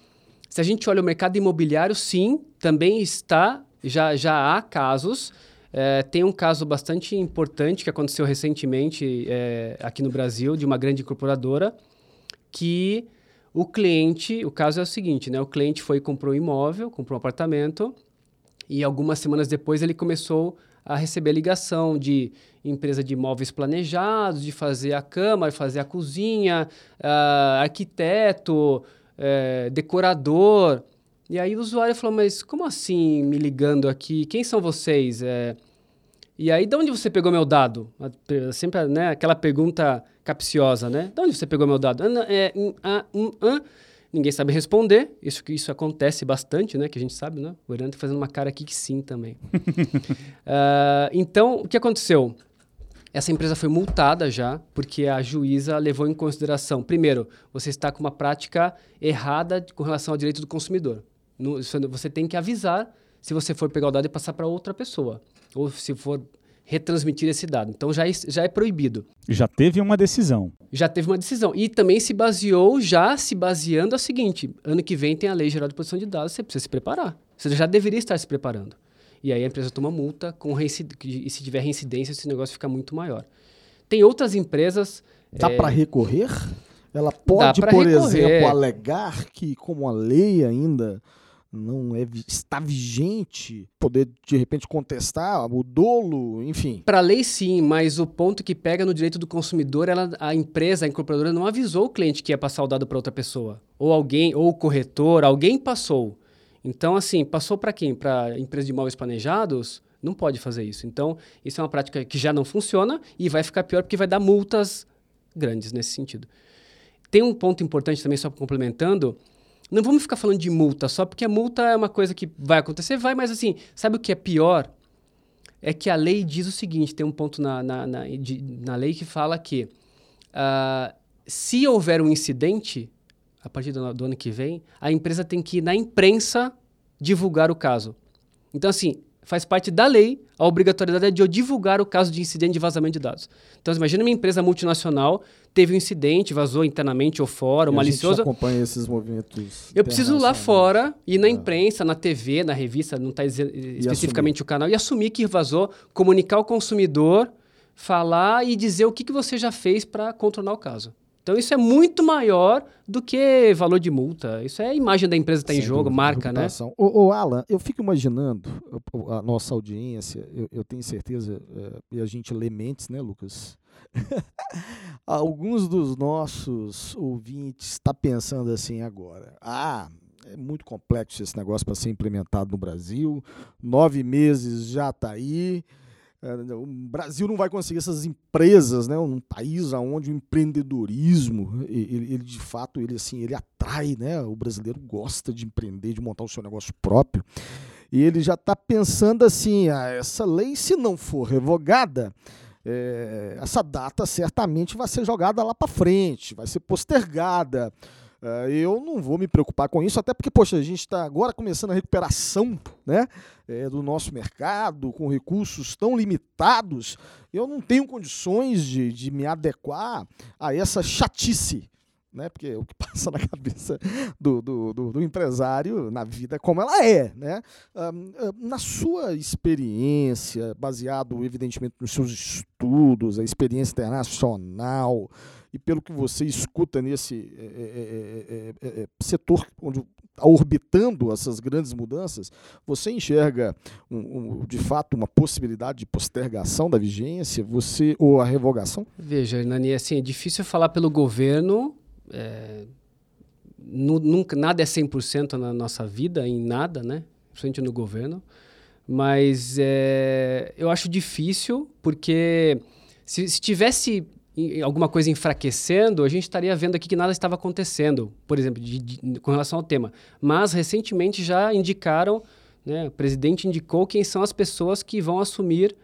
se a gente olha o mercado imobiliário, sim, também está, já, já há casos. É, tem um caso bastante importante que aconteceu recentemente é, aqui no Brasil, de uma grande incorporadora, que o cliente, o caso é o seguinte, né? O cliente foi e comprou um imóvel, comprou um apartamento e algumas semanas depois ele começou a receber ligação de empresa de imóveis planejados, de fazer a cama, fazer a cozinha, uh, arquiteto, uh, decorador. E aí o usuário falou, mas como assim me ligando aqui? Quem são vocês? É... E aí, de onde você pegou meu dado? Sempre né, aquela pergunta capciosa, né? De onde você pegou meu dado? É, um, um. Ninguém sabe responder. Isso isso acontece bastante, né? Que a gente sabe, né? O Irã tá fazendo uma cara aqui que sim também. uh, então, o que aconteceu? Essa empresa foi multada já, porque a juíza levou em consideração. Primeiro, você está com uma prática errada com relação ao direito do consumidor. No, você tem que avisar se você for pegar o dado e passar para outra pessoa. Ou se for retransmitir esse dado. Então já, é, já é proibido. Já teve uma decisão. Já teve uma decisão. E também se baseou, já se baseando a seguinte: ano que vem tem a Lei Geral de Proteção de Dados, você precisa se preparar. Você já deveria estar se preparando. E aí a empresa toma multa, com e se tiver reincidência, esse negócio fica muito maior. Tem outras empresas. Dá é... para recorrer? Ela pode, por recorrer. exemplo, alegar que, como a lei ainda não é, está vigente, poder de repente contestar o dolo, enfim. Para a lei sim, mas o ponto que pega no direito do consumidor, ela, a empresa, a incorporadora não avisou o cliente que ia passar o dado para outra pessoa, ou alguém, ou o corretor, alguém passou. Então assim, passou para quem? Para empresa de imóveis planejados? Não pode fazer isso. Então, isso é uma prática que já não funciona e vai ficar pior porque vai dar multas grandes nesse sentido. Tem um ponto importante também, só complementando, não vamos ficar falando de multa só, porque a multa é uma coisa que vai acontecer, vai, mas assim, sabe o que é pior? É que a lei diz o seguinte: tem um ponto na, na, na, de, na lei que fala que uh, se houver um incidente, a partir do, do ano que vem, a empresa tem que ir na imprensa divulgar o caso. Então, assim, faz parte da lei a obrigatoriedade de eu divulgar o caso de incidente de vazamento de dados. Então, imagina uma empresa multinacional teve um incidente, vazou internamente ou fora, E a malicioso. gente acompanha esses movimentos. Eu preciso ir lá fora, ir na É. imprensa, na TV, na revista, não está especificamente o canal, e assumir que vazou, comunicar ao consumidor, falar e dizer o que, que você já fez para contornar o caso. Então isso é muito maior do que valor de multa. Isso é a imagem da empresa está em jogo, dúvida, marca, né? Ô, ô, Alan, eu fico imaginando o- a nossa audiência, eu, eu tenho certeza, eh, e a gente lê mentes, né, Lucas? Alguns dos nossos ouvintes estão pensando assim agora. Ah, é muito complexo esse negócio para ser implementado no Brasil. Nove meses já está aí. Eh, O Brasil não vai conseguir essas empresas, né? Um país onde o empreendedorismo, ele, ele, de fato, ele assim, ele atrai, né? O brasileiro gosta de empreender, de montar o seu negócio próprio. E ele já está pensando assim, ah, essa lei, se não for revogada, eh, essa data certamente vai ser jogada lá para frente, vai ser postergada. Ah, eu não vou me preocupar com isso, até porque, poxa, a gente está agora começando a recuperação né, eh, do nosso mercado, com recursos tão limitados. Eu não tenho condições de, de me adequar a essa chatice. Né? Porque o que passa na cabeça do, do, do- do empresário na vida é como ela é. Né? Ahn, ahn, na sua experiência, baseado evidentemente nos seus estudos, a experiência internacional, e pelo que você escuta nesse é, é, é, é, é, setor onde está orbitando essas grandes mudanças, você enxerga um- um- de fato uma possibilidade de postergação da vigência, você ou a revogação? Veja, Hernani, assim, é difícil falar pelo governo. é, nu- nunca, nada é 100% na nossa vida, em nada, né? Principalmente no governo. Mas é, eu acho difícil, porque se, se tivesse alguma coisa enfraquecendo, a gente estaria vendo aqui que nada estava acontecendo, por exemplo, de- de- com relação ao tema. Mas, recentemente, já indicaram, né, o presidente indicou quem são as pessoas que vão assumir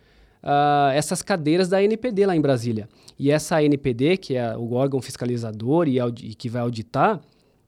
ah, essas cadeiras da NPD lá em Brasília. E essa ANPD, que é o órgão fiscalizador e, e que vai auditar,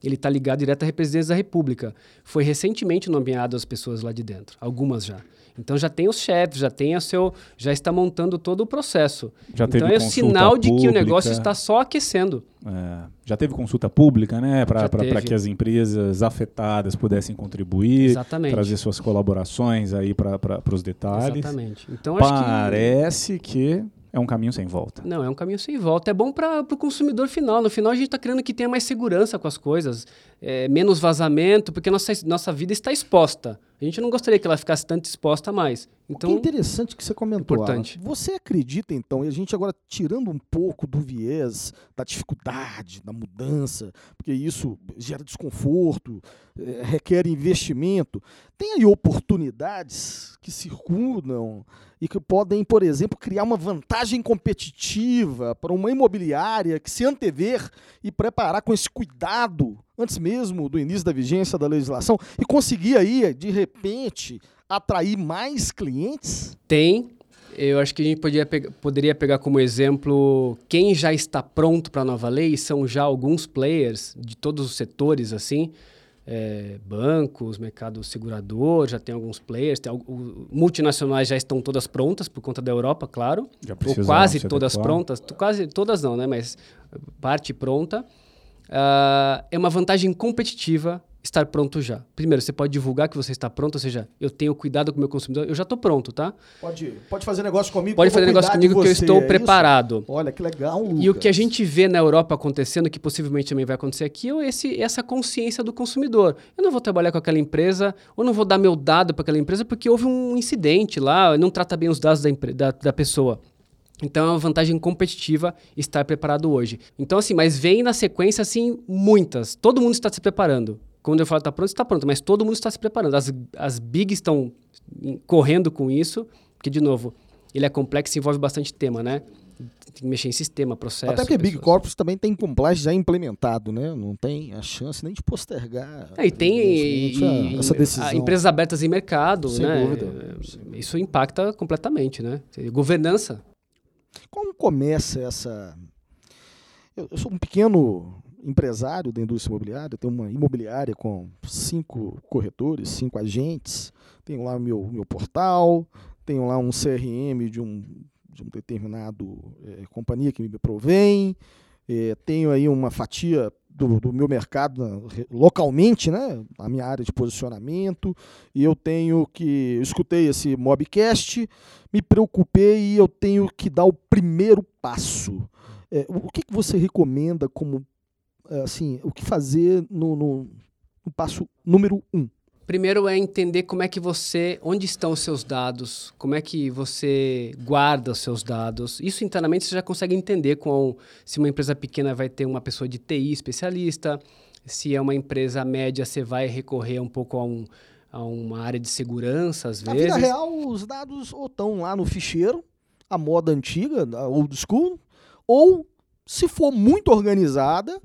ele está ligado direto à presidência da República. Foi recentemente nomeado as pessoas lá de dentro, algumas já. Então já tem os chefes, já tem o seu, já está montando todo o processo. Já então é sinal de que o pública. negócio está só aquecendo. É, já teve consulta pública, né? Para que as empresas afetadas pudessem contribuir, Exatamente. trazer suas colaborações aí para os detalhes. Exatamente. Então acho que Parece que é um caminho sem volta. Não, é um caminho sem volta. É bom para o consumidor final. No final, a gente está querendo que tenha mais segurança com as coisas, é, menos vazamento, porque nossa, nossa vida está exposta. A gente não gostaria que ela ficasse tanto exposta mais. que Então, interessante que você comentou. Importante. Alan. Você acredita, então, e a gente agora tirando um pouco do viés da dificuldade, da mudança, porque isso gera desconforto, eh, requer investimento, tem aí oportunidades que circundam e que podem, por exemplo, criar uma vantagem competitiva para uma imobiliária que se antever e preparar com esse cuidado antes mesmo do início da vigência da legislação e conseguir aí, de repente, atrair mais clientes? tem. Eu acho que a gente podia poderia pegar como exemplo quem já está pronto para a nova lei. São já alguns players de todos os setores, assim. é, bancos, mercado segurador, já tem alguns players. Tem, o- multinacionais já estão todas prontas por conta da Europa, claro. Já ou quase se todas adequar. prontas, quase todas não, né? Mas parte pronta. Ah, é uma vantagem competitiva estar pronto já. Primeiro, você pode divulgar que você está pronto, ou seja, eu tenho cuidado com o meu consumidor, eu já estou pronto, tá? Pode, pode fazer negócio comigo. Pode fazer negócio comigo que eu você, estou é isso? preparado. Olha que legal, Lucas. E o que a gente vê na Europa acontecendo, que possivelmente também vai acontecer aqui, é esse, essa consciência do consumidor. Eu não vou trabalhar com aquela empresa, ou não vou dar meu dado para aquela empresa porque houve um incidente lá, não trata bem os dados da, da, da pessoa. Então é uma vantagem competitiva estar preparado hoje. Então, assim, mas vem na sequência, assim, muitas. Todo mundo está se preparando. Quando eu falo está pronto, está pronto, mas todo mundo está se preparando. As, as big estão correndo com isso, porque, de novo, ele é complexo e envolve bastante tema, né? Tem que mexer em sistema, processo. Até porque Big pessoas. Corpus também tem compliance já implementado, né? Não tem a chance nem de postergar. É, e tem e- essa decisão. empresas abertas em mercado, Sem né? dúvida. Isso impacta completamente, né? Governança. Como começa essa. Eu, eu sou um pequeno empresário da indústria imobiliária, tenho uma imobiliária com cinco corretores, cinco agentes, tenho lá meu, meu portal, tenho lá um CRM de um, de um determinado é, companhia que me provém, é, tenho aí uma fatia do, do, meu mercado localmente, né, na minha área de posicionamento, e eu tenho que. Eu escutei esse Mobcast, me preocupei e eu tenho que dar o primeiro passo. É, o que, que você recomenda como é, assim, o que fazer no, no, no passo número um? Primeiro é entender como é que você, onde estão os seus dados, como é que você guarda os seus dados. Isso internamente você já consegue entender com se uma empresa pequena vai ter uma pessoa de TI especialista, se é uma empresa média você vai recorrer um pouco a, um, a uma área de segurança às vezes. Na vida real, os dados ou estão lá no ficheiro, a moda antiga, old school, ou se for muito organizada,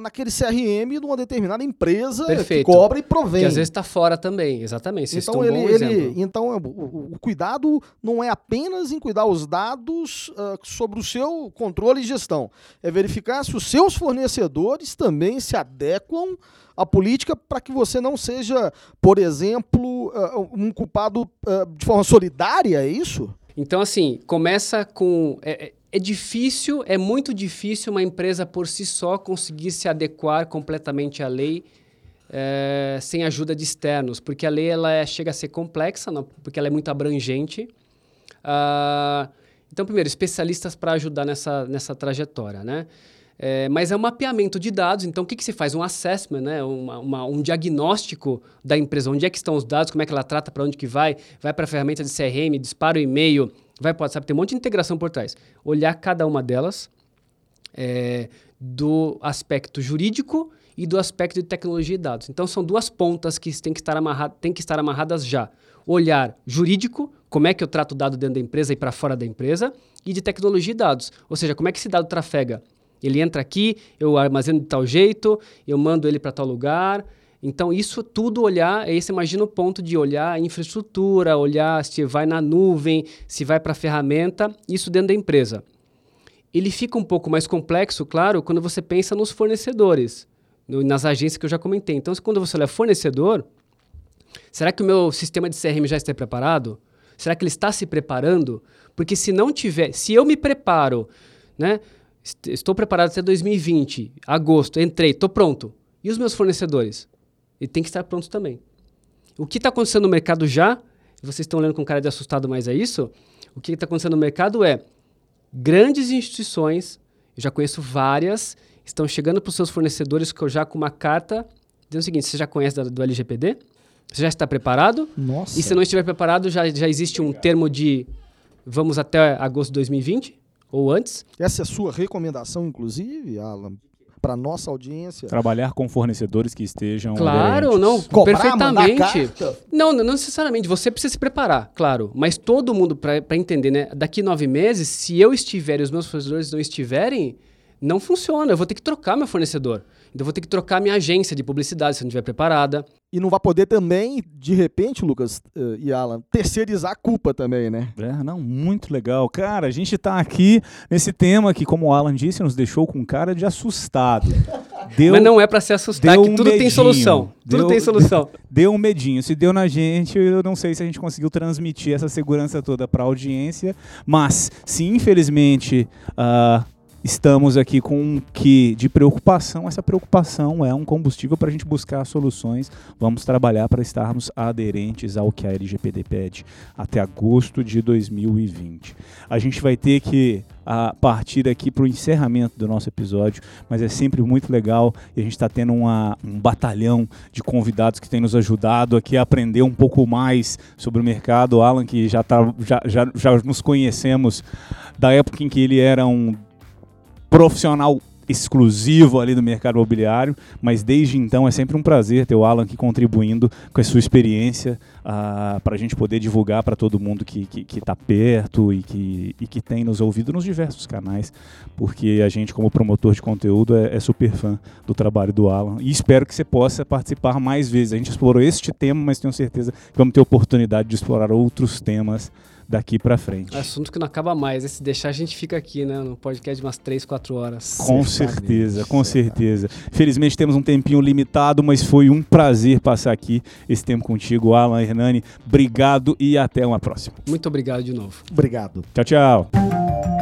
naquele CRM de uma determinada empresa Perfeito. que cobra e provém. Que às vezes está fora também, exatamente. Vocês então, ele, ele então o, o, cuidado não é apenas em cuidar os dados uh, sobre o seu controle e gestão. É verificar se os seus fornecedores também se adequam à política para que você não seja, por exemplo, uh, um culpado uh, de forma solidária, é isso? Então, assim, começa com. É, é difícil, é muito difícil uma empresa por si só conseguir se adequar completamente à lei é, sem ajuda de externos, porque a lei ela é, chega a ser complexa, não, porque ela é muito abrangente. Uh, então, primeiro, especialistas para ajudar nessa, nessa trajetória, né? É, mas é um mapeamento de dados, então o que, que se faz? Um assessment, né? Uma, uma, um diagnóstico da empresa, onde é que estão os dados, como é que ela trata, para onde que vai, vai para a ferramenta de CRM, dispara o e-mail, vai para o WhatsApp, tem um monte de integração por trás. Olhar cada uma delas é, do aspecto jurídico e do aspecto de tecnologia e dados. Então, são duas pontas que têm que estar, amarrado, têm que estar amarradas já. Olhar jurídico, como é que eu trato o dado dentro da empresa e para fora da empresa, e de tecnologia e dados. Ou seja, como é que esse dado trafega. Ele entra aqui, eu armazeno de tal jeito, eu mando ele para tal lugar, então, isso tudo olhar, aí você imagina o ponto de olhar a infraestrutura, olhar se vai na nuvem, se vai para a ferramenta, isso dentro da empresa. Ele fica um pouco mais complexo, claro, quando você pensa nos fornecedores, no, nas agências que eu já comentei. Então, quando você olha fornecedor, será que o meu sistema de CRM já está preparado? Será que ele está se preparando? Porque se não tiver, se eu me preparo, né? Estou preparado até 2020, agosto, entrei, estou pronto. E os meus fornecedores? Ele tem que estar pronto também. O que está acontecendo no mercado já, vocês estão olhando com cara de assustado, mas é isso? O que está acontecendo no mercado é grandes instituições, eu já conheço várias, estão chegando para os seus fornecedores que eu já com uma carta dizendo o seguinte: você já conhece da, do LGPD? Você já está preparado? Nossa. E se não estiver preparado, já, já existe um termo de vamos até agosto de 2020 ou antes? Essa é a sua recomendação, inclusive, Alan, para nossa audiência. Trabalhar com fornecedores que estejam. Claro, aderentes. não, Cobrar, perfeitamente. Não, não necessariamente. Você precisa se preparar, claro. Mas todo mundo, para entender, né? Daqui nove meses, se eu estiver e os meus fornecedores não estiverem, não funciona. Eu vou ter que trocar meu fornecedor. Então eu vou ter que trocar minha agência de publicidade se não estiver preparada. E não vai poder também, de repente, Lucas uh, e Alan, terceirizar a culpa também, né? É, não, muito legal. Cara, a gente está aqui nesse tema que, como o Alan disse, nos deixou com cara de assustado. Deu, Mas não é para se assustar, que um tudo medinho. tem solução. Tudo tem solução. Deu um medinho. Se deu na gente, eu não sei se a gente conseguiu transmitir essa segurança toda para a audiência. Mas, se infelizmente. Uh, estamos aqui com um que de preocupação. Essa preocupação é um combustível para a gente buscar soluções. Vamos trabalhar para estarmos aderentes ao que a LGPD pede até agosto de 2020. A gente vai ter que a partir aqui para o encerramento do nosso episódio, mas é sempre muito legal e a gente está tendo uma, um batalhão de convidados que tem nos ajudado aqui a aprender um pouco mais sobre o mercado. O Alan, que já, tá, já, já, já nos conhecemos da época em que ele era um profissional exclusivo ali do mercado imobiliário, mas desde então é sempre um prazer ter o Alan aqui contribuindo com a sua experiência uh, para a gente poder divulgar para todo mundo que está perto e que, e que tem nos ouvido nos diversos canais, porque a gente, como promotor de conteúdo, é, é super fã do trabalho do Alan e espero que você possa participar mais vezes. A gente explorou este tema, mas tenho certeza que vamos ter oportunidade de explorar outros temas daqui para frente. Assunto que não acaba mais. Se deixar, a gente fica aqui, né? No podcast de umas 3, 4 horas. Com certeza, com certeza. Felizmente temos um tempinho limitado, mas foi um prazer passar aqui esse tempo contigo, Alan Hernani. Obrigado e até uma próxima. Muito obrigado de novo. Obrigado. Tchau, tchau.